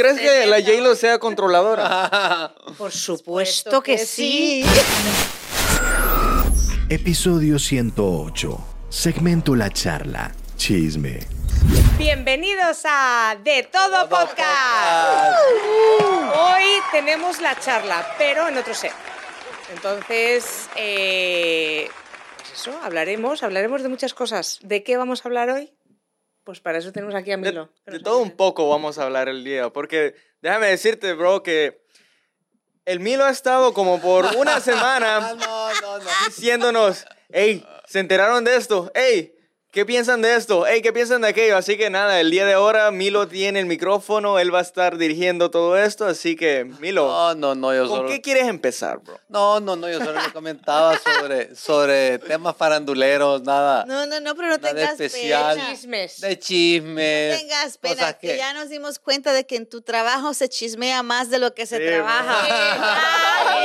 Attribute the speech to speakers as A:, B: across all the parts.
A: crees que la J-Lo sea controladora?
B: Por supuesto que sí.
C: Episodio 108. Segmento La Charla. Chisme.
B: Bienvenidos a De Todo, Podcast. Hoy tenemos la charla, pero en otro set. Entonces, eh, pues eso, hablaremos, hablaremos de muchas cosas. ¿De qué vamos a hablar hoy? Pues para eso tenemos aquí a
A: De,
B: Milo.
A: de
B: nos
A: todo un poco vamos a hablar el día, porque déjame decirte, bro, que el Milo ha estado como por una semana
D: No, no, no.
A: diciéndonos, hey, ¿se enteraron de esto? Hey, ¿qué piensan de esto? Hey, ¿qué piensan de aquello? Así que nada, el día de ahora Milo tiene el micrófono, él va a estar dirigiendo todo esto, así que Milo,
D: No, no, no, yo
A: ¿con
D: solo...
A: qué quieres empezar, bro?
D: No, no, no, yo solo le comentaba sobre, sobre temas faranduleros, nada
E: No, no, no, pero no
D: Nada
E: tengas
D: especial.
E: pena.
B: Chismes.
D: de chismes.
E: No tengas pena, que... ya nos dimos cuenta de que en tu trabajo se chismea más de lo que se
A: Sí,
E: trabaja.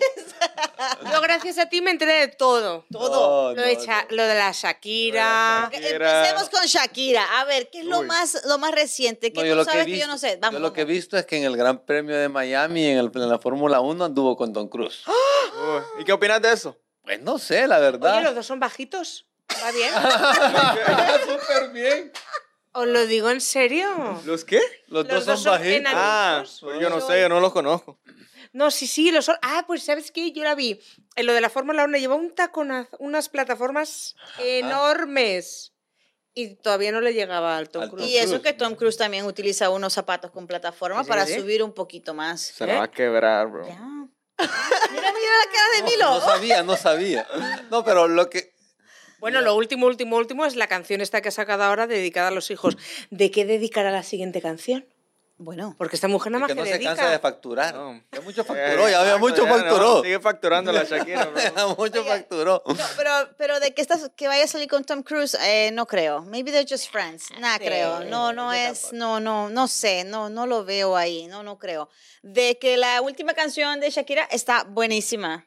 B: Yo gracias a ti me enteré de todo.
D: Todo.
B: Lo de, Sha- lo de la Shakira.
A: Shakira.
E: Empecemos con Shakira. A ver, ¿qué es lo
A: Uy.
E: más, lo más reciente? Que
D: No,
E: tú
D: yo lo que,
E: sabes
D: he
E: que,
D: visto,
E: yo no sé. Vamos,
D: yo lo que he
E: vamos.
D: visto es que en el Gran Premio de Miami, en, el- en la Fórmula 1, anduvo con Tom Cruise.
A: Uy, ¿Y qué opinas de eso?
D: Pues no sé, la
B: Oye,
D: verdad.
B: los dos son bajitos. ¿Va bien?
D: Súper bien.
B: ¿Os lo digo en serio?
A: ¿Los qué?
D: Los,
B: Los
D: dos
B: dos
D: son
B: son
D: bajitos.
B: enanitos.
A: Ah, pues yo no sé, yo no los conozco.
B: No, sí, sí, los son. Ah, pues ¿sabes qué? Yo la vi. En lo de la Fórmula 1 llevó un tacón, unas plataformas enormes. Y todavía no le llegaba al Tom Cruise.
E: Y eso que Tom Cruise también utiliza unos zapatos con plataforma
B: Sí,
E: para
B: sí.
E: subir un poquito más.
A: Se la va a
B: ¿Eh?
A: quebrar, bro.
E: Ya. Mira, mira la cara de
D: No,
E: Milo.
D: no sabía, no sabía. No, pero lo que...
B: Bueno, lo último, último, último es la canción esta que ha sacado ahora dedicada a los hijos. ¿De qué dedicará la siguiente canción?
E: Bueno,
B: Porque esta mujer nada más
D: que
B: que,
D: no se
B: dedica.
D: cansa de facturar.
A: No.
D: Ya mucho
A: Eh,
D: facturó, ya había
A: exacto,
D: mucho
A: ya no,
D: facturó.
A: sigue facturando la Shakira, bro.
D: Ya mucho
E: Oye,
D: facturó.
E: no, pero, pero de que, estás, que vaya a salir con Tom Cruise, eh, no creo. Maybe they're just friends. Nada,
B: Sí,
E: creo. No, no
B: yo
E: es,
B: tampoco.
E: no, no, no sé, no, no lo veo ahí, no, no creo. De que la última canción de Shakira está buenísima.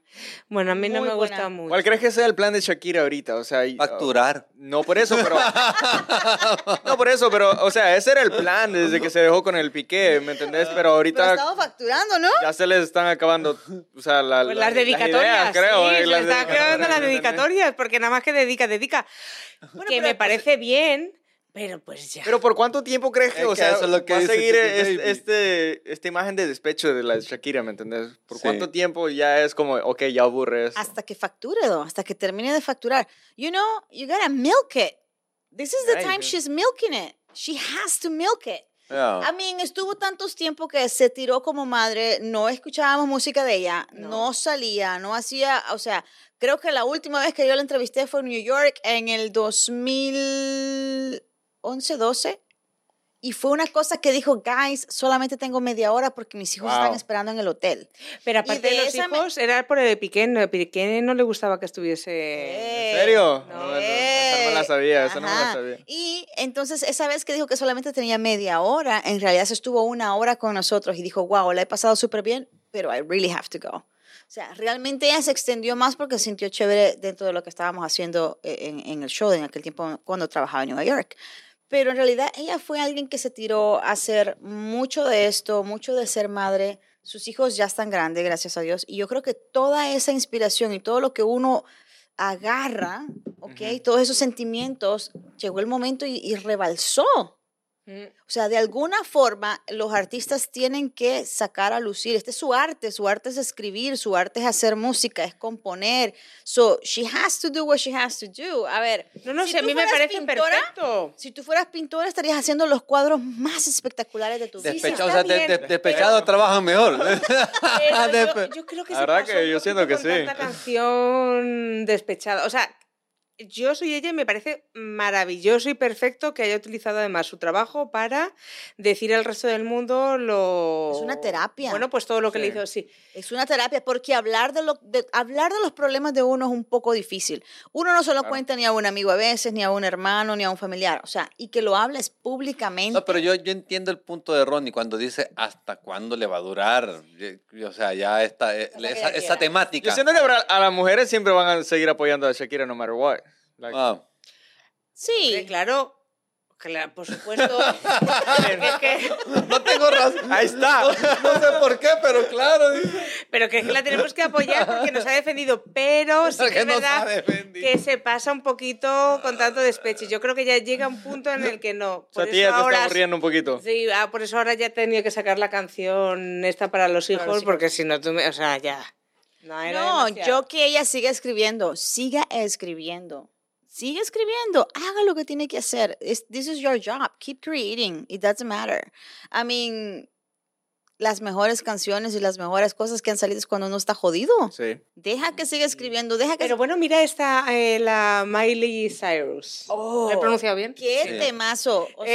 B: Bueno, a mí no
E: Muy
B: me
E: buena.
B: gusta mucho.
A: ¿Cuál crees que sea el plan de Shakira ahorita? O sea, y-
D: Facturar.
A: No por eso, pero. no por eso, pero, o sea, ese era el plan desde que se dejó con el piqué, ¿me entendés? Pero
E: Pero
A: ahorita
E: estamos facturando, ¿no?
A: ya se les están acabando, o sea, la-
B: Pues
A: la-
B: las dedicatorias,
A: ideas, creo.
B: sí,
A: eh,
B: se
A: las
B: le están acabando las dedicatorias, porque nada más que dedica, dedica.
E: Bueno,
B: que
E: pero,
B: me
E: pues,
B: parece bien, pero pues ya.
A: Pero ¿por cuánto tiempo crees que,
D: Es
A: o
D: que
A: sea,
D: eso es lo que
A: va a seguir
D: Titi
A: es-
D: Baby.
A: este, esta imagen de despecho de la Shakira, ¿me entendés? ¿Por
D: Sí.
A: cuánto tiempo ya es como, ok, ya aburre esto?
E: Hasta que facture, though, hasta que termine de facturar. You know, you gotta milk it. This is the time she's milking it. She has to milk it.
D: Yeah.
E: I mean, estuvo tantos tiempos que se tiró como madre, no escuchábamos música de ella, no. salía, no hacía, o sea, creo que la última vez que yo la entrevisté fue en New York en el 2011, 12. Y fue una cosa que dijo, guys, solamente tengo media hora porque mis hijos
A: Wow.
E: están esperando en el hotel.
B: Pero aparte
E: de
B: de, los
E: esa me-
B: hijos, era por el de Piqué. no, Piqué no le gustaba que estuviese...
A: ¿En serio?
B: No.
A: No, no, no la sabía, esa no me la sabía.
E: Y entonces esa vez que dijo que solamente tenía media hora, en realidad se estuvo una hora con nosotros y dijo, wow, la he pasado súper bien, pero I really have to go. O sea, realmente ella se extendió más porque se sintió chévere dentro de lo que estábamos haciendo eh, en, en el show en aquel tiempo cuando trabajaba en Nueva York. Pero en realidad ella fue alguien que se tiró a hacer mucho de esto, mucho de ser madre. Sus hijos ya están grandes, gracias a Dios. Y yo creo que toda esa inspiración y todo lo que uno agarra, ¿ok? Todos esos sentimientos, llegó el momento y, y rebalsó. O sea, de alguna forma los artistas tienen que sacar a lucir. Este es su arte, su arte es escribir, su arte es hacer música, es componer. So, she has to do what she has to do. A ver,
B: No, no
E: si
B: sé, a mí me parece
E: pintora,
B: perfecto.
E: Si tú fueras pintora, estarías haciendo los cuadros más espectaculares de tu vida.
B: sí,
D: Despechado,
B: está
D: o sea, de- de- despechados trabajan mejor.
B: Yo, yo creo que
A: La verdad que yo siento que sí.
B: tanta canción despechada. O sea, yo soy ella y me parece maravilloso y perfecto que haya utilizado además su trabajo para decir al resto del mundo lo...
E: Es una terapia.
B: Bueno, pues todo lo que le
A: Sí.
B: hizo, sí.
E: Es una terapia porque hablar de, lo, de- hablar de los problemas de uno es un poco difícil. Uno no se lo
A: Claro.
E: cuenta ni a un amigo a veces, ni a un hermano, ni a un familiar. O sea, y que lo hables públicamente.
D: No, pero yo, yo entiendo el punto de Ronnie cuando dice hasta cuándo le va a durar. Yo- O sea, ya está eh, esa, esa temática.
A: Yo siento que a las mujeres siempre van a seguir apoyando a Shakira no matter what. Like,
D: Ah,
E: sí.
B: Claro, Claro, por supuesto. Es que-
D: No tengo razón.
A: Ahí está.
D: No, no sé por qué, pero claro.
B: pero que es que la tenemos que apoyar porque nos ha defendido. Pero sí que es verdad que se pasa un poquito con tanto despecho. Yo creo que ya llega un punto en el que no.
A: O sea,
B: Por
A: a ti
B: eso
A: ya te
B: ahora-
A: está aburriendo un poquito.
B: Sí, ah, por eso ahora ya he tenido que sacar la canción esta para los hijos, porque si no, tú me, o sea, ya. No,
E: No, yo que ella siga escribiendo, siga escribiendo. Sigue escribiendo, haga lo que tiene que hacer. It's- this is your job. Keep creating. It doesn't matter. I mean, las mejores canciones y las mejores cosas que han salido es cuando uno está jodido.
A: Sí.
E: Deja que siga escribiendo, deja que
B: Pero bueno, mira esta, eh, la Miley Cyrus.
E: Oh,
B: ¿Lo he pronunciado bien?
E: ¡Qué
D: Sí.
E: temazo! O sea,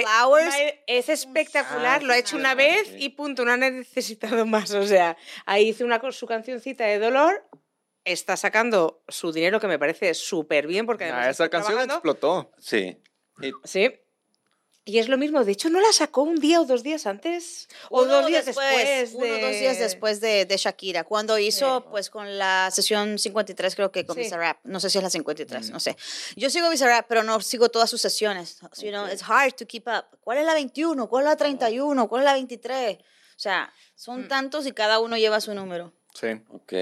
B: Eh,
E: Flowers.
B: Miley- es espectacular,
D: Ah,
B: lo ha hecho una vez y punto, no ha necesitado más. O sea, ahí hizo una, su cancioncita de dolor, está sacando su dinero que me parece súper bien porque además
A: Ah,
B: está
A: esa canción
B: trabajando.
A: explotó.
D: Sí. Y
B: Sí. Y es lo mismo, de hecho no la sacó un día o dos días antes o
E: Uno
B: dos días después.
E: Uno o dos
B: de-
E: días después de, de Shakira, cuando hizo
B: Sí.
E: pues con la sesión 53 creo que con
B: Sí.
E: Bizarrap, no sé si es la 53, no sé. Yo sigo Bizarrap, pero no sigo todas sus sesiones. You know, it's hard to keep up. ¿Cuál es la 21? ¿Cuál es la 31? ¿Cuál es la 23? O sea, son
B: Mm.
E: tantos y cada uno lleva su número.
A: Sí.
D: Ok.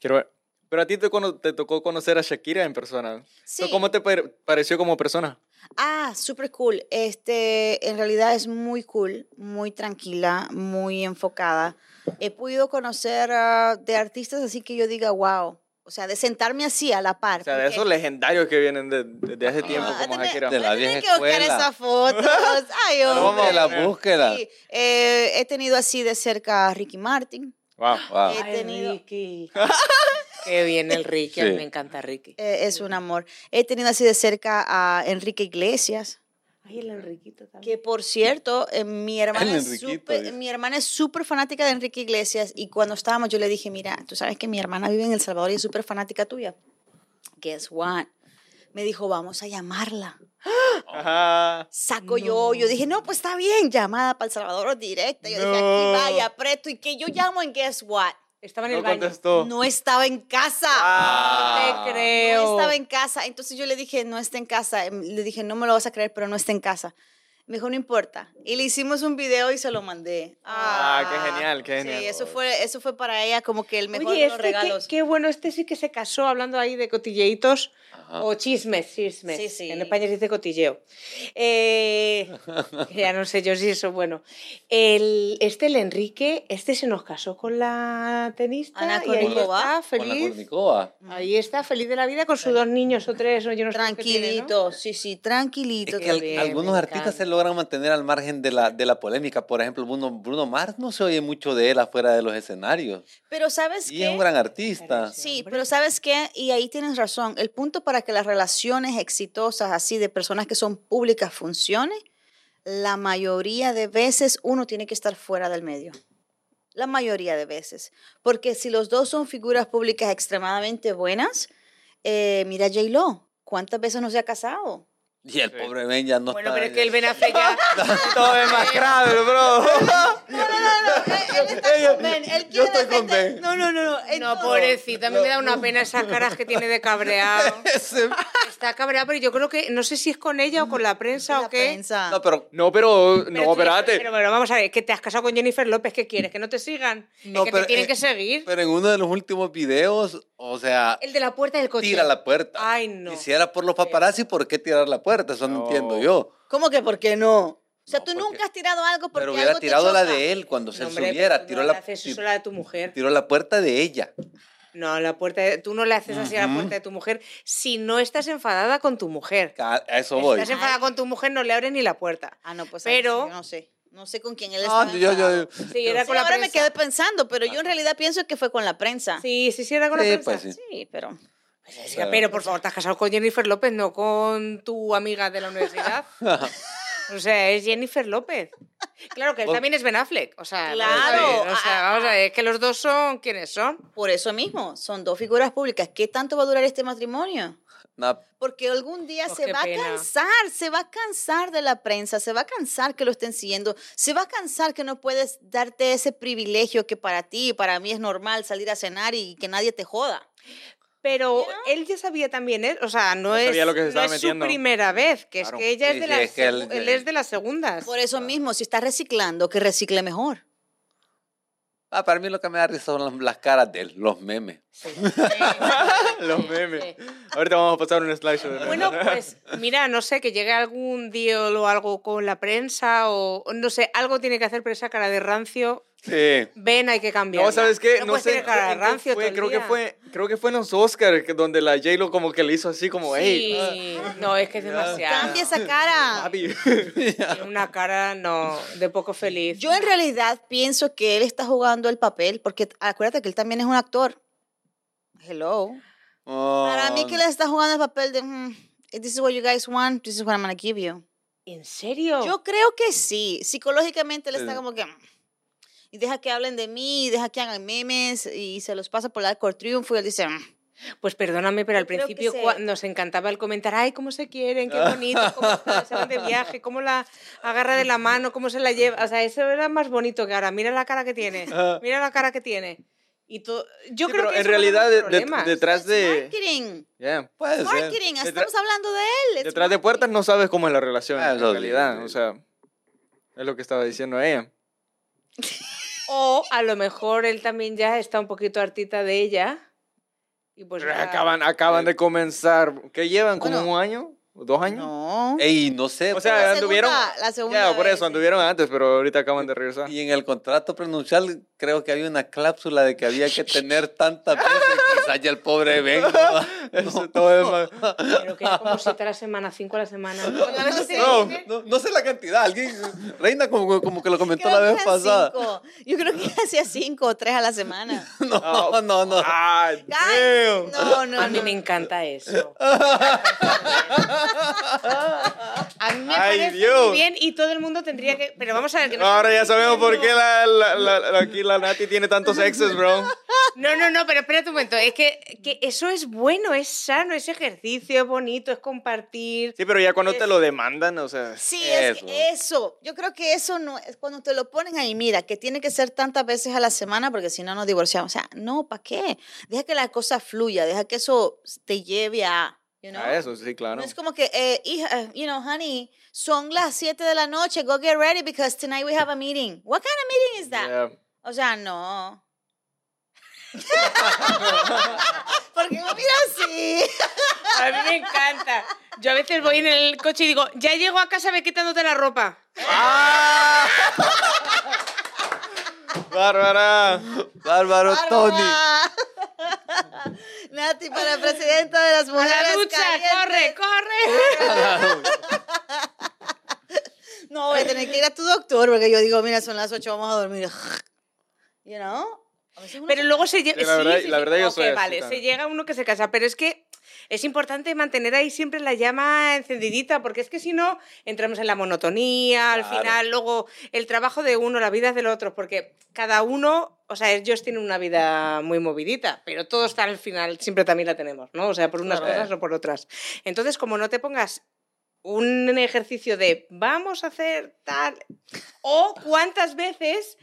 A: Quiero ver. Pero a ti te, te tocó conocer a Shakira en persona.
E: Sí.
A: ¿Cómo te pare- pareció como persona?
E: Ah, súper cool. Este, en realidad es muy cool, muy tranquila, muy enfocada. He podido conocer ah, de artistas así que yo diga, wow. O sea, de sentarme así a la par.
A: O sea, de esos legendarios que vienen de, de- de hace tiempo
E: Ah,
A: como
E: tenés-
A: Shakira.
D: De la vieja
E: que buscar esas fotos. Ay,
A: Vamos a
E: hombre.
A: Poner.
D: búsquela.
E: Sí, eh, he tenido así de cerca a Ricky Martin.
A: Wow.
D: Wow.
E: He
B: Ay,
E: tenido-
B: Ricky. Qué bien el Ricky, a mí
D: Sí.
B: me encanta Ricky.
E: eh, es un amor. He tenido así de cerca a Enrique Iglesias.
B: Ay, el Enriquito también.
E: Que por cierto, eh, mi hermana,
D: El
E: es
D: Enriquito,
E: súper-
D: dice.
E: mi hermana es súper fanática de Enrique Iglesias y cuando estábamos yo le dije, mira, tú sabes que mi hermana vive en El Salvador y es súper fanática tuya. Guess what? Me dijo, vamos a llamarla.
A: Ajá.
E: Saco yo, yo dije, no, pues está bien, llamada para El Salvador directa. Yo dije, aquí vaya, presto. Y que yo llamo en Guess what?
B: Estaba en
A: No
B: el baño.
A: contestó.
E: No estaba en casa.
A: Ah.
B: No te creo.
E: No estaba en casa. Entonces yo le dije, no está en casa. Em, Le dije, no me lo vas a creer, pero no está en casa. Me dijo, no importa. Y le hicimos un video y se lo mandé.
A: Ah, qué genial, qué genial.
E: Sí, eso fue, eso fue para ella como que el mejor
B: Oye,
E: de los
B: este, qué,
E: regalos.
B: qué bueno, este sí que se casó hablando ahí de cotilleitos
D: Ajá.
B: o chismes, chismes.
E: Sí, sí.
B: En España se dice cotilleo. Eh, ya no sé yo si eso, bueno. El, este, el Enrique, este se nos casó con la tenista
E: Ana
B: y ahí
E: Kournikova.
B: está
D: Con la
B: feliz.
D: Kournikova.
B: Ahí está, feliz de la vida con sus dos niños o tres, o yo no sé qué tiene, ¿no?
E: Tranquilito, sí, sí, tranquilito.
D: Es que al- algunos artistas se logran mantener al margen de la, de la polémica. Por ejemplo, Bruno, Bruno Mars no se oye mucho de él afuera de los escenarios.
E: Pero ¿sabes
D: Y
E: qué?
D: es un gran artista.
E: Sí, pero ¿sabes qué? Y ahí tienes razón. El punto para que las relaciones exitosas así de personas que son públicas funcione, la mayoría de veces uno tiene que estar fuera del medio. La mayoría de veces. Porque si los dos son figuras públicas extremadamente buenas, eh, mira J-Lo, ¿cuántas veces no se ha casado?
D: Y el
A: Sí.
D: pobre Ben ya no
B: Bueno,
D: está.
B: pero es que el Ben Affleck ya...
A: Todo demacrado, bro.
E: Él, él está con Ben, él
D: Yo estoy con Ben.
E: No, no, no, no. en
B: No,
E: todo.
B: pobrecito, a mí me da una pena esas caras que tiene de cabreado.
D: Ese-
B: Está cabreado, pero yo creo que, no sé si es con ella o con la prensa
E: La
B: o qué.
E: prensa.
D: No, pero
A: No, pero.
B: Pero
A: No, espérate.
B: Pero bueno, vamos a ver, que te has casado con Jennifer López, ¿qué quieres? ¿Que no te sigan?
D: No,
B: es que
D: pero,
B: te tienen
D: eh,
B: que seguir.
D: Pero en uno de los últimos videos, o sea,
B: El de la puerta del coche.
D: tira la puerta.
B: Ay, no.
D: Y si era por los paparazzi, ¿por qué tirar la puerta? Eso no,
A: No.
D: entiendo yo.
E: ¿Cómo que por qué no? O sea,
D: No,
E: tú
D: porque-
E: nunca has tirado algo porque
D: Pero hubiera
E: algo te
D: tirado la
E: choca.
D: de él cuando se
B: No, hombre,
D: subiera. Tiró
B: no
D: la,
B: le haces
D: ti-
B: eso a la de tu mujer.
D: tiró la puerta de ella.
B: No, la puerta de- tú no le haces así a la puerta de tu mujer si no estás enfadada con tu mujer.
D: A eso
B: Si
D: voy.
B: estás enfadada con tu mujer, no le abres ni la puerta.
E: Ah, no, pues
B: Pero-
E: sí, yo no sé. No sé con quién él
D: No,
E: estaba
D: yo- yo-
E: enfadado.
B: Sí, era
E: Sí,
B: con la
E: ahora me
B: prensa.
E: quedé pensando, pero yo en realidad pienso que fue con la prensa.
B: Sí, sí, sí, era con la prensa.
D: pues sí.
E: Sí, pero...
B: Sí, pero por favor, te has casado con Jennifer López, no con tu amiga de la universidad. O sea, es Jennifer López. Claro que él
D: Pues-
B: también es Ben Affleck. O sea,
E: Claro.
B: o sea,
E: Ah,
B: vamos a ver, es que los dos son quienes son.
E: Por eso mismo, son dos figuras públicas. ¿Qué tanto va a durar este matrimonio?
D: No,
E: Porque algún día
B: Oh,
E: se va
B: pena.
E: a cansar, se va a cansar de la prensa, se va a cansar que lo estén siguiendo, se va a cansar que no puedes darte ese privilegio que para ti y para mí es normal salir a cenar y que nadie te joda.
B: Pero él ya sabía también, ¿eh? o sea, no,
A: Ya
B: es,
A: sabía lo que se
B: no es su primera vez, que
A: Claro.
B: es que ella
D: Sí,
B: es de
D: sí,
B: las
D: es que él-
B: él es de las segundas.
E: Por eso mismo, si está reciclando, que recicle mejor.
D: Ah, para mí lo que me da risa son las, las caras de él, los memes.
A: Los memes. Ahorita vamos a pasar un slideshow de.
B: Bueno, pues mira, no sé, que llegue algún deal o algo con la prensa o o no sé, algo tiene que hacer, pero esa cara de rancio,
A: Sí.
B: ven, hay que cambiar.
A: No, ¿sabes qué?
B: No,
A: No, sé.
B: cara de
A: ¿en qué
B: rancio
A: fue?
B: todo el
A: creo que fue Creo que fue en los Oscars donde la J-Lo como que le hizo así como, hey,
B: Sí, no, es que es demasiado.
E: Cambia esa cara.
B: Tiene una cara, no, de poco feliz.
E: Yo en realidad pienso que él está jugando el papel, porque acuérdate que él también es un actor. Hello. Para mí que él está jugando el papel de, "Mm, this is what you guys want, this is what I'm gonna give you.
B: ¿En serio?
E: Yo creo que sí. Psicológicamente él está como que, "Mm". Y deja que hablen de mí, y deja que hagan memes, y se los pasa por el arco del triunfo, y él dice, "Mm".
B: Pues perdóname, pero al
E: creo
B: principio
E: se-
B: nos encantaba el comentar, ay, cómo se quieren, qué bonito, cómo están, se van de viaje, cómo la agarra de la mano, cómo se la lleva. O sea, eso era más bonito que ahora. Mira la cara que tiene, mira la cara que tiene. Y todo, yo
A: Sí,
B: creo
A: pero
B: que
A: en realidad
B: da
A: de- de- detrás de...
E: marketing.
A: yeah.
D: Puede ser.
E: Marketing, estamos hablando de él. es
A: Detrás de puertas no sabes cómo es la relación
D: Ah,
A: en realidad. O sea, es lo que estaba diciendo ella.
B: O a lo mejor él también ya está un poquito hartita de ella. Y pues ya-
A: Acaban, acaban de comenzar. ¿Qué llevan? ¿Como
E: Bueno.
A: un año? ¿O ¿Dos años?
E: No.
D: Ey, no sé.
A: O sea,
E: La
A: anduvieron.
E: segunda- la segunda
A: ya, por
E: vez,
A: eso anduvieron antes, pero ahorita acaban de regresar.
D: Y en el contrato prenupcial creo que había una cláusula de que había que tener tantas veces. Quizás ya el pobre venga.
A: Eso todo es más-
B: Pero que era como siete a la semana, cinco a la semana. ¿Cuántas veces te
A: No.
D: No, no sé la cantidad. Alguien, Reina como, como que lo comentó
E: Creo
D: la vez pasada.
E: cinco. Yo creo que hacía cinco o tres a la semana.
D: No, no, no.
A: Ah,
E: Ay,
A: damn.
E: no, no,
B: A mí
E: no.
B: me encanta eso. A mí me
A: Ay,
B: parece
A: Dios.
B: muy bien y todo el mundo tendría que... Pero vamos a ver que no
A: Ahora ya sabemos por qué la, la, la- la- aquí la Nati tiene tantos exes, bro.
B: No, no, no, pero espérate un momento. Es que, que eso es bueno, es sano, es ejercicio, es bonito, es compartir.
A: Sí, pero ya cuando te lo demandan, o sea.
E: Sí, es
D: Eso.
E: eso. Yo creo que eso no es cuando te lo ponen ahí, mira, que tiene que ser tantas veces a la semana porque si no nos divorciamos. O sea, no, ¿para qué? Deja que la cosa fluya, deja que eso te lleve a, you know?
A: A eso, sí, claro.
E: No es como que, eh, hija, you know, honey, son las 7 de la noche, go get ready because tonight we have a meeting. What kind of meeting is that?
A: Yeah.
E: O sea, no. ¿Por qué me mira así?
B: A mí me encanta. Yo a veces voy en el coche y digo, ya llego a casa, ve quitándote la ropa.
A: ¡Ah! ¡Bárbara!
D: Bárbaro Tony.
E: Nati para presidenta de las
B: A
E: mujeres.
B: la ducha,
E: calientes.
B: corre, corre.
E: No, voy a tener que ir a tu doctor porque yo digo, mira, son las 8, vamos a dormir. You know? A
B: Pero
E: se-
B: luego se llega.
A: Sí, la verdad- la verdad yo
B: ok,
A: soy así
B: vale, se
A: también.
B: llega uno que se casa, pero es que es importante mantener ahí siempre la llama encendidita, porque es que si no, entramos en la monotonía, al final, luego el trabajo de uno, la vida del otro, porque cada uno, o sea, ellos tienen una vida muy movidita, pero todos al final, siempre también la tenemos, ¿no? O sea, por unas cosas o por otras. Entonces, como no te pongas un ejercicio de vamos a hacer tal, o cuántas veces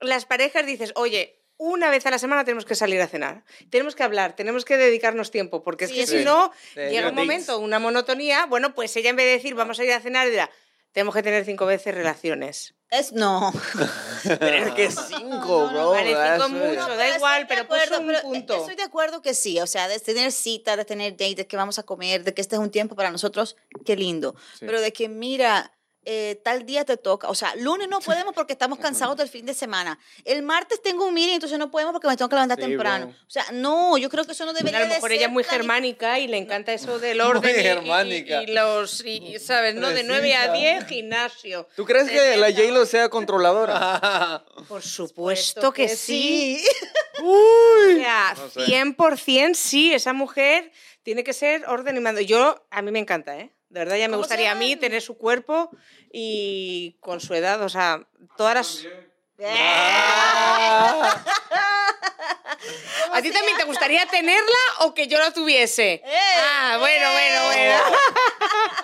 B: las parejas dices, oye, una vez a la semana tenemos que salir a cenar, tenemos que hablar, tenemos que dedicarnos tiempo, porque es
E: Sí,
B: que si no,
D: Sí,
B: llega un momento, una monotonía, bueno, pues ella en vez de decir vamos a ir a cenar, dirá, tenemos que tener cinco veces relaciones.
E: Es no.
A: Pero es que cinco, bro.
B: Vale, cinco
A: eso
B: es mucho, da igual, pero puso
E: acuerdo,
B: un
E: pero, eh,
B: punto.
E: Estoy de acuerdo que sí, o sea, de tener cita, de tener date, de que vamos a comer, de que este es un tiempo para nosotros, qué lindo.
A: Sí.
E: Pero de que, mira, eh, tal día te toca, o sea, lunes no podemos porque estamos cansados del fin de semana. El martes tengo un meeting, entonces no podemos porque me tengo que levantar
A: Sí,
E: temprano.
A: bro.
E: O sea, no, yo creo que eso no debería
B: a lo
E: de
B: mejor
E: ser
B: ella es muy germánica y le encanta eso del orden y- y-
D: germánica.
B: Y, los, y, y, ¿sabes? ¿no? De 9 a 10, gimnasio.
A: ¿Tú crees que la J-Lo sea controladora?
B: Por supuesto que sí.
A: Uy.
B: O sea,
A: No sé.
B: 100% sí, esa mujer tiene que ser orden y mando. Yo, a mí me encanta, ¿eh? De verdad, ya me
E: ¿Cómo se
B: gustaría a mí tener su cuerpo y con su edad, o sea, todas las... ¿A ti también te gustaría tenerla o que yo la tuviese?
E: ¡Eh!
B: Ah, bueno, bueno, bueno.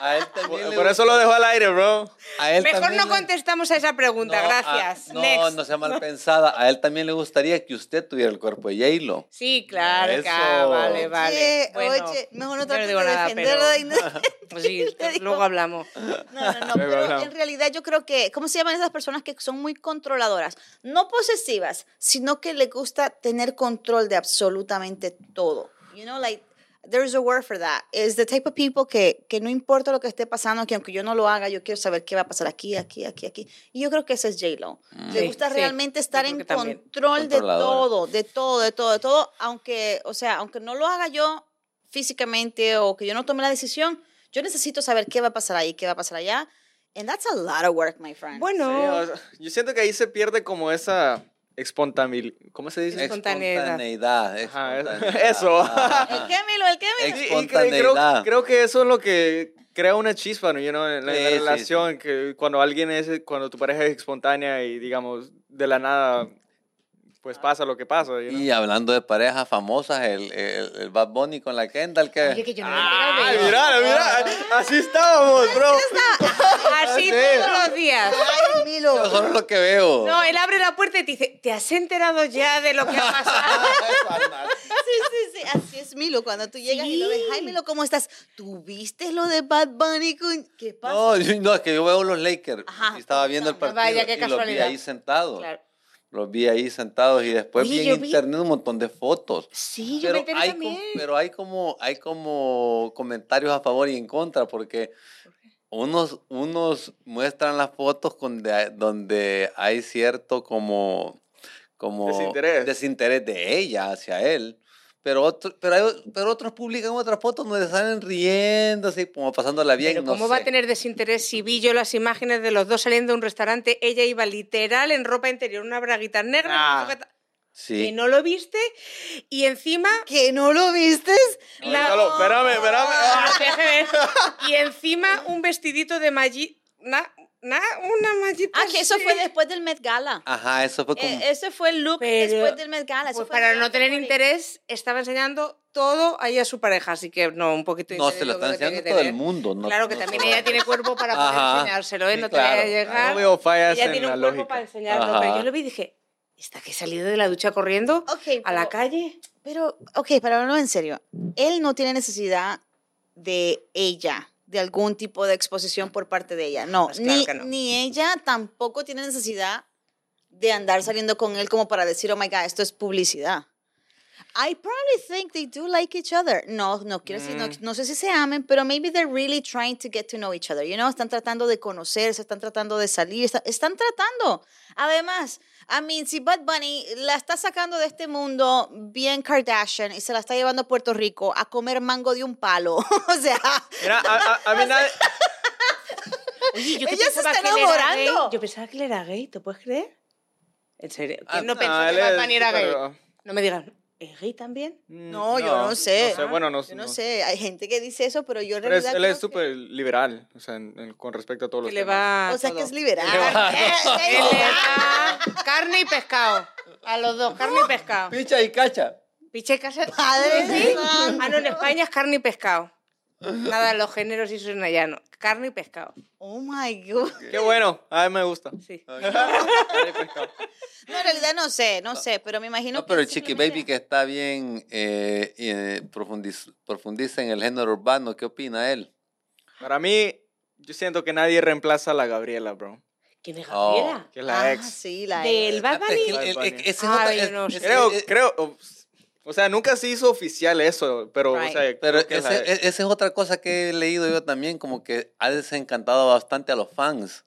D: A él también le
A: Por eso lo dejó al aire, bro.
D: a él
B: Mejor
D: también
B: no
D: le-
B: contestamos a esa pregunta,
D: No, a-
B: gracias.
D: no,
B: Next.
D: no sea mal pensada. A él también le gustaría que usted tuviera el cuerpo de J-Lo.
B: Sí, claro,
D: Eso.
B: vale, vale.
E: Oye,
B: Bueno,
E: oye, mejor no trates
B: digo
E: de
B: nada,
E: defenderla.
B: pero-
E: no-
B: Sí,
E: Le
B: luego hablamos.
E: No, no, no,
A: Luego
E: pero
A: hablamos.
E: en realidad yo creo que, ¿cómo se llaman esas personas que son muy controladoras? No posesivas, sino que les gusta tener control de absolutamente todo. You know, like, there's a word for that. It's the type of people que, que no importa lo que esté pasando, que aunque yo no lo haga, yo quiero saber qué va a pasar aquí, aquí, aquí, aquí. Y yo creo que ese es J-Lo. Le
B: Sí,
E: gusta
B: sí,
E: realmente estar en control de todo, de todo, de todo, de todo, aunque, o sea, aunque no lo haga yo físicamente o que yo no tome la decisión, yo necesito saber qué va a pasar ahí, qué va a pasar allá. And that's a lot of work, my friend.
B: Bueno,
A: yo siento que ahí se pierde como esa espontaneidad. ¿Cómo se dice?
B: Espontaneidad.
D: Espontaneidad.
A: Eso.
D: Ajá.
E: el Kémilo, el Kémilo.
A: Sí,
D: espontaneidad.
A: creo, creo que eso es lo que crea una chispa, ¿no? You know, en la, en la
D: Sí, sí,
A: relación, que cuando alguien es, cuando tu pareja es espontánea y digamos de la nada, pues pasa lo que pasa. you know.
D: Y hablando de parejas famosas, el, el, el Bad Bunny con la Kendall, que...
B: oye, que yo no
A: mira, mira, así estábamos, bro.
B: Así
D: Sí.
B: todos los días.
E: Ay, Milo.
D: Yo solo lo que veo.
B: No, él abre la puerta y te dice, ¿te has enterado ya de lo que ha pasado?
E: Sí, sí, sí, así es Milo. Cuando tú llegas y lo ves, ay, Milo, ¿cómo estás? ¿Tú viste lo de Bad Bunny con... ¿Qué pasa?
D: No, yo- no, es que yo veo los Lakers
E: Ajá.
D: y estaba viendo el partido
B: vaya, qué
D: y los vi ahí sentados.
B: Claro.
D: Los vi ahí sentados y después
B: Oye,
D: vi en
B: vi-
D: internet un montón de fotos.
B: Sí, yo me enteré
D: hay
B: también.
D: como, pero hay como, hay como comentarios a favor y en contra, porque unos, unos muestran las fotos con de- donde hay cierto como, como
A: Desinterés.
D: desinterés de ella hacia él. Pero, otro, pero, hay- pero otros publican otras fotos donde salen riendo, así como pasándola bien.
B: Pero
D: no
B: ¿cómo va a tener desinterés si vi yo las imágenes de los dos saliendo de un restaurante? Ella iba literal en ropa interior, una braguita negra,
A: Ah.
D: Sí.
B: que no lo viste y encima
E: ¿Que no lo viste?
B: la-
A: espérame, espérame.
B: Ah, y encima un vestidito de mallita, una mallita.
E: Ah, que eso
B: así.
E: fue después del Met Gala.
D: Ajá, eso fue como...
E: Eh, ese fue el look
B: Pero-
E: después del Met Gala.
B: Pues
E: fue
B: para no tener interés, estaba enseñando todo ahí a su pareja, así que no, un poquito
D: no, se lo está enseñando todo el mundo. No,
B: claro que
D: no
B: también ella tiene cuerpo para poder
D: Ajá.
B: enseñárselo, ¿eh?
D: Sí,
B: no te vaya a
D: claro.
B: llegar.
A: No veo fallas
B: ella
A: en
B: tiene
A: la
B: un cuerpo
A: lógica.
B: para enseñarlo, pero
D: Ajá.
B: yo lo vi y dije, ¿esta que salido de la ducha corriendo
E: Ok,
B: a la
E: pero-
B: calle?
E: Pero, ok, pero hablarlo en serio. Él no tiene necesidad de ella, de algún tipo de exposición por parte de ella. No,
B: Pues claro
E: ni,
B: no.
E: ni ella tampoco tiene necesidad de andar saliendo con él como para decir, oh my God, esto es publicidad. I probably think they do like each other. No, no quiero decir, no,
B: Mm.
E: no sé si se amen, pero maybe they're really trying to get to know each other. You know, están tratando de conocerse, están tratando de salir, está- están tratando. Además, I mean, si Bad Bunny la está sacando de este mundo bien Kardashian y se la está llevando a Puerto Rico a comer mango de un palo, o sea,
A: Mira, a, a- a mí nadie...
B: Oye, yo que
E: Ella se
B: pensaba
E: está
B: que él era gay.
E: enamorando.
B: Yo pensaba que él era gay, ¿te puedes creer? ¿En serio? ¿Quién
D: Ah,
B: no
A: él
B: que Bad Bunny era gay?
A: súper-
B: No me digas, ¿es gay también?
E: no, yo no sé.
A: Bueno, no,
E: yo no,
A: no.
E: sé, hay gente que dice eso, pero yo en
A: Pero es-
E: realidad
A: él
E: creo
A: es súper liberal, o sea, en- en- con respecto a todos
B: Que
A: los
B: le
A: temas.
B: va
E: que, o sea,
B: todo.
E: que es liberal.
B: Él le da carne y pescado. A los dos, carne y pescado.
D: Picha y cacha.
B: Piche casa.
E: Padre
B: ¿Sí? Ah, no, en España es carne y pescado. Nada de los géneros y eso es llano. Carne y pescado.
E: Oh my God.
A: Qué bueno, a mí me gusta.
B: Sí.
E: No, en realidad no sé, no sé, pero me imagino
D: No, pero el
E: que
D: Chiqui Baby que está bien, eh, y, eh, profundiz- profundiza en el género urbano, ¿qué opina él?
A: Para mí, yo siento que nadie reemplaza a la Gabriela, bro.
B: ¿Quién es
D: Oh.
B: Gabriela?
A: Que es la
E: Ah,
A: ex.
E: sí, la
B: Del
E: ex.
B: Bad
D: es que
B: Bunny. no
A: Creo, creo, o- sea, nunca se hizo oficial eso, pero,
E: Right.
A: o sea,
D: Pero e- esa es otra cosa que he leído yo también, como que ha desencantado bastante a los fans,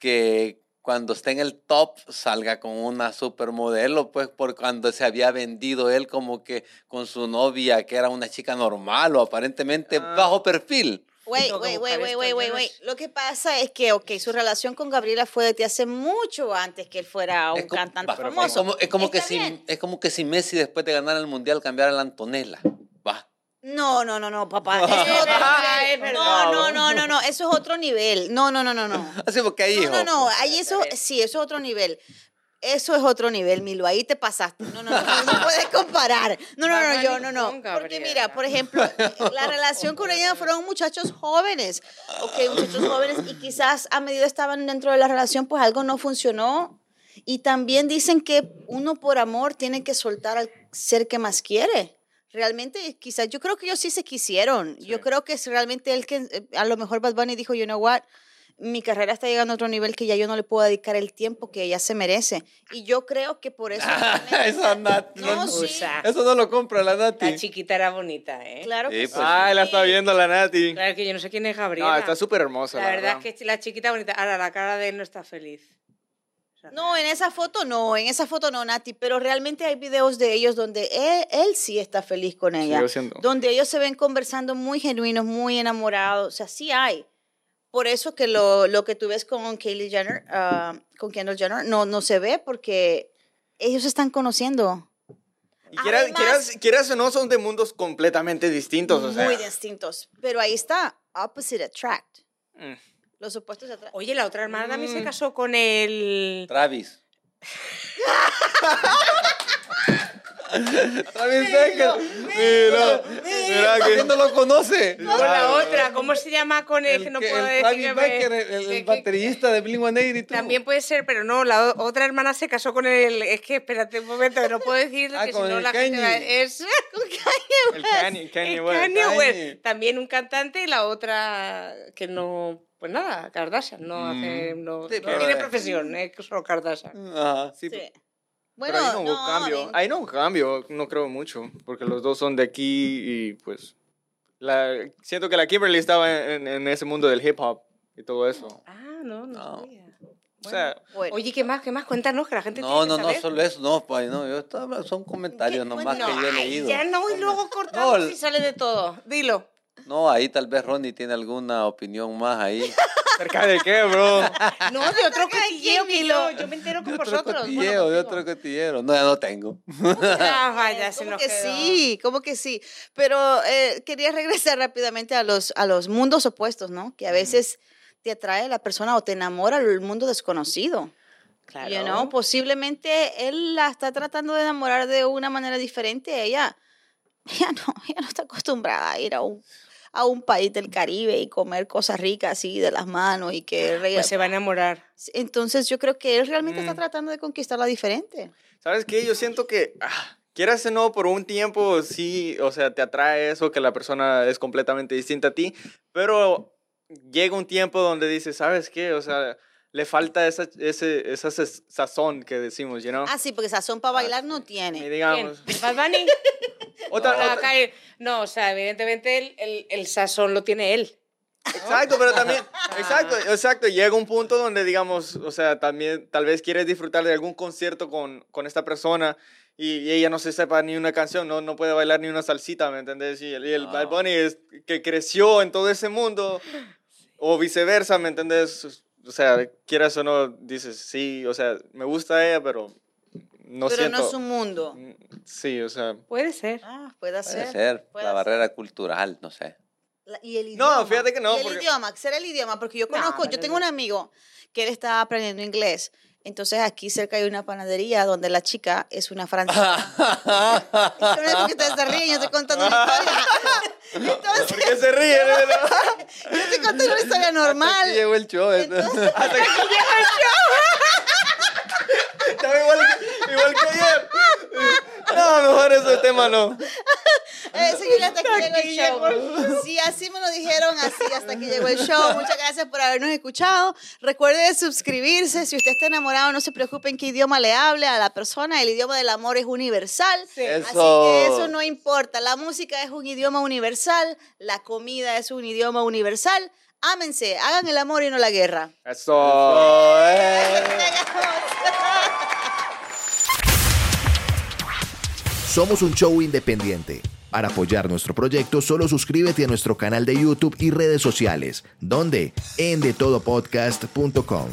D: que cuando esté en el top salga con una supermodelo, pues por cuando se había vendido él como que con su novia, que era una chica normal o aparentemente
A: Ah.
D: bajo perfil.
E: Wait,
B: yo
E: wait,
B: no
E: wait.
B: sé.
E: Lo que pasa es que, ok, su relación con Gabriela fue desde hace mucho antes que él fuera un
D: Es como-
E: cantante
D: va,
E: famoso.
D: Es como, es como que si, es como que si Messi después de ganar el mundial cambiara a la Antonella. Va.
E: No, no, no, no, papá. Eso es otro nivel. No, no, no, no, no. Eso es otro nivel. No, no, no, no, no.
D: Así porque hay
E: No,
D: hijos.
E: no, no. Ahí eso, sí, eso es otro nivel. Eso es otro nivel, Milo. Ahí te pasaste. No, no, no, no, no puedes comparar. No, no, no, yo, no, no. Porque mira, por ejemplo, la relación con ella fueron muchachos jóvenes. Ok, muchachos jóvenes. Y quizás a medida estaban dentro de la relación, pues algo no funcionó. Y también dicen que uno por amor tiene que soltar al ser que más quiere. Realmente, quizás, yo creo que ellos sí se quisieron. Yo creo que es realmente el que, eh, a lo mejor Bad Bunny dijo, you know what, mi carrera está llegando a otro nivel que ya yo no le puedo dedicar el tiempo que ella se merece. Y yo creo que por eso...
D: Eso, Nat-
E: No,
D: no-
E: sí.
D: Eso no lo compra la
B: La
D: Nati.
B: chiquita era bonita, ¿eh?
E: Claro que
D: Sí,
E: sí.
D: pues.
A: Ay, la está viendo la Nati.
B: Claro que yo no sé quién es Gabriela.
A: No, está súper hermosa.
B: La verdad es que la chiquita bonita. Ahora, la cara de él no está feliz.
E: No, en esa foto no, en esa foto no, Nati, pero realmente hay videos de ellos donde él, él sí está feliz con ella. Donde ellos se ven conversando muy genuinos, muy enamorados, o sea, sí hay. Por eso que lo, lo que tú ves con Kylie Jenner, ah, con Kendall Jenner, no, no se ve porque ellos se están conociendo.
A: Y quieras,
E: Además-
A: quieras, quieras o no, son de mundos completamente distintos. O sea,
E: muy distintos. Pero ahí está, opposite attract.
A: Mm.
E: Los opuestos atraen.
B: Oye, la otra hermana también
E: Mm.
B: se casó con el.
D: Travis. Travis Becker.
A: Mira, mira
D: ¿Quién
A: que...
D: no lo conoce?
B: Con la otra, ¿cómo se llama con el,
D: El
B: que no puedo decir?
D: El, baterista de Blink-182.
B: También puede ser, pero no, la o- otra hermana se casó con el. Es que espérate un momento, que no puedo decir
D: Ah,
B: que si
D: con
B: no la gente. Es.
A: El Kanye, West.
B: Kanye
D: Kanye.
B: West. También un cantante y la otra que no. Pues nada, Kardashian, no hace. No,
D: Sí,
B: no
D: pero-
B: tiene profesión, es solo Kardashian.
D: Ajá.
A: Sí, Pero ahí no hubo
E: no,
A: cambio. Ahí no hubo cambio, no creo mucho, porque los dos son de aquí y pues... La, siento que la Kimberly estaba en, en ese mundo del hip hop y todo eso.
B: Ah, no, no.
D: No.
B: sabía.
A: O sea,
E: bueno.
B: Oye, ¿qué más? ¿Qué más? Cuéntanos que la gente
D: No,
B: tiene
D: no,
B: que
D: no,
B: saber.
D: solo eso, no, pues, no, yo estaba, son comentarios
E: ¿Qué?
D: nomás
E: Bueno,
D: que yo he
B: Ay,
D: leído.
B: ya no, y luego cortamos
D: No,
B: y sale de todo. Dilo.
D: No, ahí tal vez Ronnie tiene alguna opinión más ahí.
A: ¿Cerca de qué, bro?
B: No, de otro cotilleo que yo, yo me entero
D: De
B: con
D: otro
B: vosotros.
D: cotilleo, de
B: Bueno,
D: otro cotillero. No, ya no tengo.
B: Ah, vaya, se
E: ¿Cómo
B: nos
E: que
B: quedó.
E: sí? ¿Cómo que sí? Pero eh, quería regresar rápidamente a los, a los mundos opuestos, ¿no? Que a veces te atrae la persona o te enamora el mundo desconocido.
B: Claro.
E: You know, posiblemente él la está tratando de enamorar de una manera diferente. Ella, ella no, ella no está acostumbrada a ir a un, a un país del Caribe y comer cosas ricas así de las manos y que rey-
B: Pues se va a enamorar.
E: entonces yo creo que él realmente está
A: Mm.
E: tratando de conquistarla diferente.
A: ¿Sabes qué? Yo siento que, ah, quieras o no, por un tiempo sí, o sea, te atrae eso, que la persona es completamente distinta a ti, pero llega un tiempo donde dices, ¿sabes qué? O sea, le falta esa, ese, esa sa- sazón que decimos, you know?
E: Ah, sí, porque sazón para bailar no
A: Y
E: tiene.
A: digamos,
B: ¿Quién? ¿Bad Bunny?
A: otra,
B: Ah,
A: otra-
B: cae- No, o sea, evidentemente el, el, el sazón lo tiene él.
A: Exacto, pero también, exacto, exacto, llega un punto donde, digamos, o sea, también tal vez quieres disfrutar de algún concierto con, con esta persona y, y ella no se sepa ni una canción, no, no puede bailar ni una salsita, ¿me entendés? Y el, y el Bad Bunny es, que creció en todo ese mundo, o viceversa, ¿me entendés? O sea, quieras o no, dices, sí, o sea, me gusta ella, pero no
E: pero
A: siento...
E: no es un mundo.
A: Mm, Sí, o sea...
B: Puede ser.
E: Ah, puede
D: Puede
E: ser.
D: ser,
E: puede
D: la
E: ser.
D: barrera cultural, no sé.
E: La- y el
A: No,
E: idioma.
A: fíjate que no,
E: Y el
A: porque-
E: idioma, será el idioma, porque yo
B: No,
E: conozco, yo tengo
B: no.
E: un amigo que él está aprendiendo inglés. Entonces aquí cerca hay una panadería donde la chica es una francesa. No sé por qué ustedes se ríen, yo estoy contando una historia. Entonces,
A: ¿Por qué se ríen?
E: yo estoy contando una historia normal.
D: llegó el show.
E: Entonces,
A: Estaba igual, que- igual que ayer. No, mejor ese tema no.
E: Señora, hasta aquí llegó el show. Sí, así me lo dijeron, así hasta aquí llegó el show. Muchas gracias por habernos escuchado. Recuerde suscribirse. Si usted está enamorado, no se preocupe en qué idioma le hable a la persona. El idioma del amor es universal. Así que
D: Eso.
E: eso no importa. La música es un idioma universal. La comida es un idioma universal. Ámense, hagan el amor y no la guerra.
A: Eso.
D: Eh.
C: Somos un show independiente. Para apoyar nuestro proyecto, solo suscríbete a nuestro canal de YouTube y redes sociales, donde en detodopodcast.com.